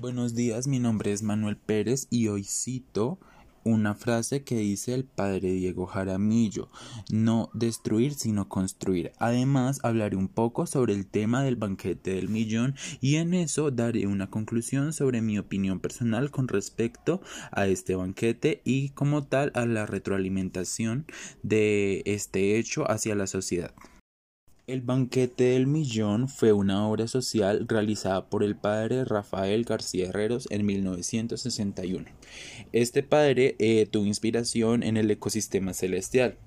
Buenos días, mi nombre es Manuel Pérez y hoy cito una frase que dice el padre Diego Jaramillo, no destruir sino construir. Además, hablaré un poco sobre el tema del banquete del millón y en eso daré una conclusión sobre mi opinión personal con respecto a este banquete y como tal a la retroalimentación de este hecho hacia la sociedad. El banquete del millón fue una obra social realizada por el padre Rafael García Herreros en 1961. Este padre eh, tuvo inspiración en el ecosistema celestial.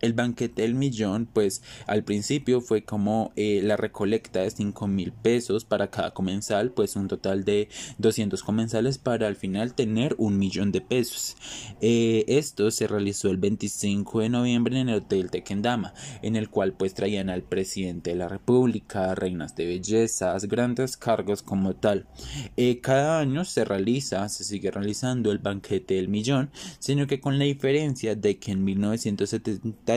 El banquete del millón, pues al principio fue como eh, la recolecta de 5 mil pesos para cada comensal, pues un total de 200 comensales para al final tener un millón de pesos. Eh, esto se realizó el 25 de noviembre en el Hotel Tequendama, en el cual pues traían al presidente de la República, reinas de bellezas, grandes cargos como tal. Eh, cada año se realiza, se sigue realizando el banquete del millón, sino que con la diferencia de que en 1970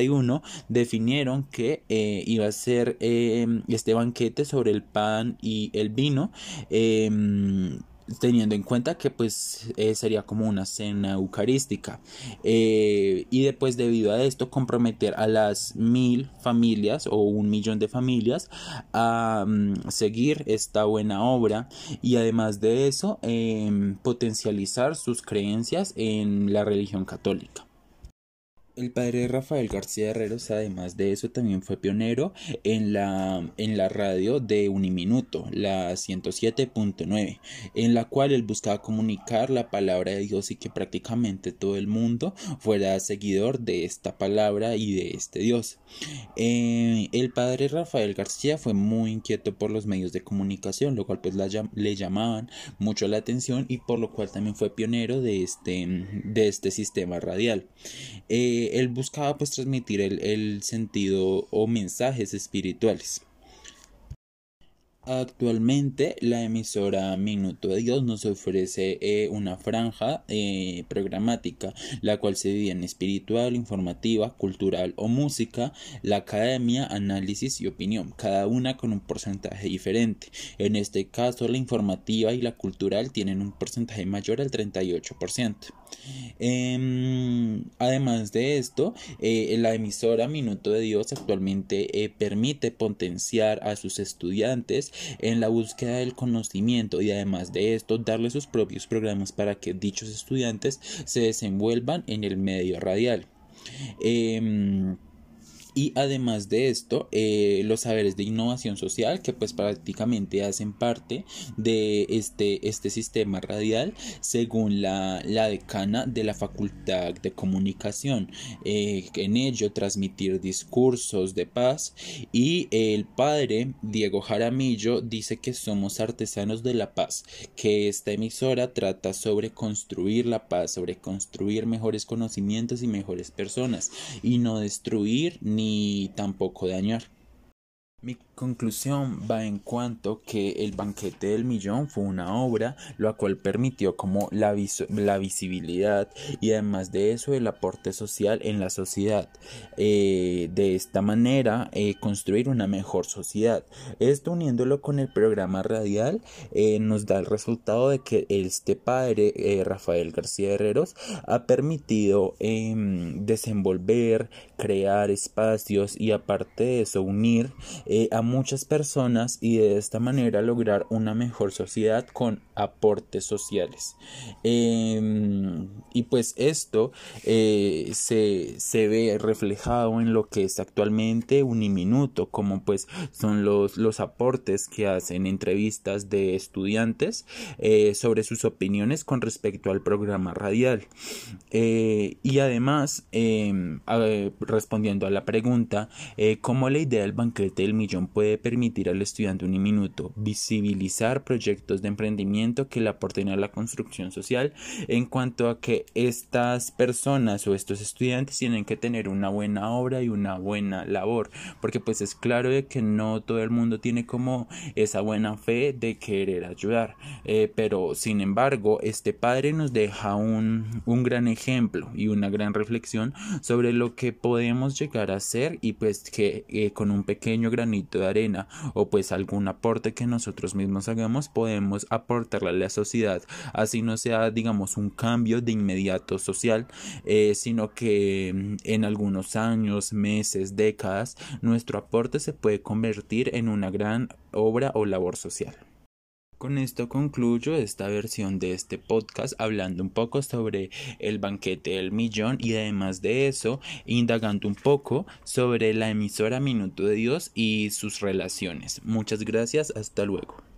definieron que eh, iba a ser em, este banquete sobre el pan y el vino em, teniendo en cuenta que pues eh, sería como una cena eucarística eh, y después debido a esto comprometer a las mil familias o un millón de familias a mm, seguir esta buena obra y además de eso em, potencializar sus creencias en la religión católica. El padre Rafael García Herreros, además de eso, también fue pionero en la, en la radio de Uniminuto, la 107.9, en la cual él buscaba comunicar la palabra de Dios y que prácticamente todo el mundo fuera seguidor de esta palabra y de este Dios. Eh, el padre Rafael García fue muy inquieto por los medios de comunicación, lo cual pues le llamaban mucho la atención y por lo cual también fue pionero de este, de este sistema radial. Eh, él buscaba pues transmitir el, el sentido o mensajes espirituales. Actualmente la emisora Minuto de Dios nos ofrece eh, una franja eh, programática, la cual se divide en espiritual, informativa, cultural o música, la academia, análisis y opinión, cada una con un porcentaje diferente. En este caso la informativa y la cultural tienen un porcentaje mayor al 38%. Em, además de esto, eh, la emisora Minuto de Dios actualmente permite potenciar a sus estudiantes en la búsqueda del conocimiento y además de esto darle sus propios programas para que dichos estudiantes se desenvuelvan en el medio radial. Y además de esto eh, los saberes de innovación social que pues prácticamente hacen parte de este, este sistema radial según la, la decana de la facultad de comunicación. Eh, en ello transmitir discursos de paz. Y el padre Diego Jaramillo dice que somos artesanos de la paz que esta emisora trata sobre construir la paz sobre construir mejores conocimientos y mejores personas y no destruir ni ni tampoco dañar. Mi conclusión va en cuanto que el banquete del millón fue una obra lo cual permitió como la, la visibilidad y además de eso el aporte social en la sociedad. Eh, de esta manera eh, construir una mejor sociedad. Esto uniéndolo con el programa radial eh, nos da el resultado de que este padre Rafael García Herreros ha permitido em, desenvolver crear espacios y aparte de eso unir eh, a muchas personas y de esta manera lograr una mejor sociedad con aportes sociales. Em, y pues esto eh, se, se, ve reflejado en lo que es actualmente Uniminuto, como pues son los, los aportes que hacen entrevistas de estudiantes eh, sobre sus opiniones con respecto al programa radial. y además, em, respondiendo a la pregunta, ¿cómo la idea del banquete del millón puede permitir al estudiante un minuto visibilizar proyectos de emprendimiento que le aporten a la construcción social en cuanto a que estas personas o estos estudiantes tienen que tener una buena obra y una buena labor porque pues es claro de que no todo el mundo tiene como esa buena fe de querer ayudar eh, pero sin embargo este padre nos deja un, un gran ejemplo y una gran reflexión sobre lo que podemos llegar a hacer y pues que eh, con un pequeño de arena o pues algún aporte que nosotros mismos hagamos podemos aportarle a la sociedad. Así no sea digamos un cambio de inmediato social eh, sino que mm, en algunos años meses décadas nuestro aporte se puede convertir en una gran obra o labor social con esto concluyo esta versión de este podcast hablando un poco sobre el banquete del millón y además de eso indagando un poco sobre la emisora Minuto de Dios y sus relaciones. Muchas gracias, hasta luego.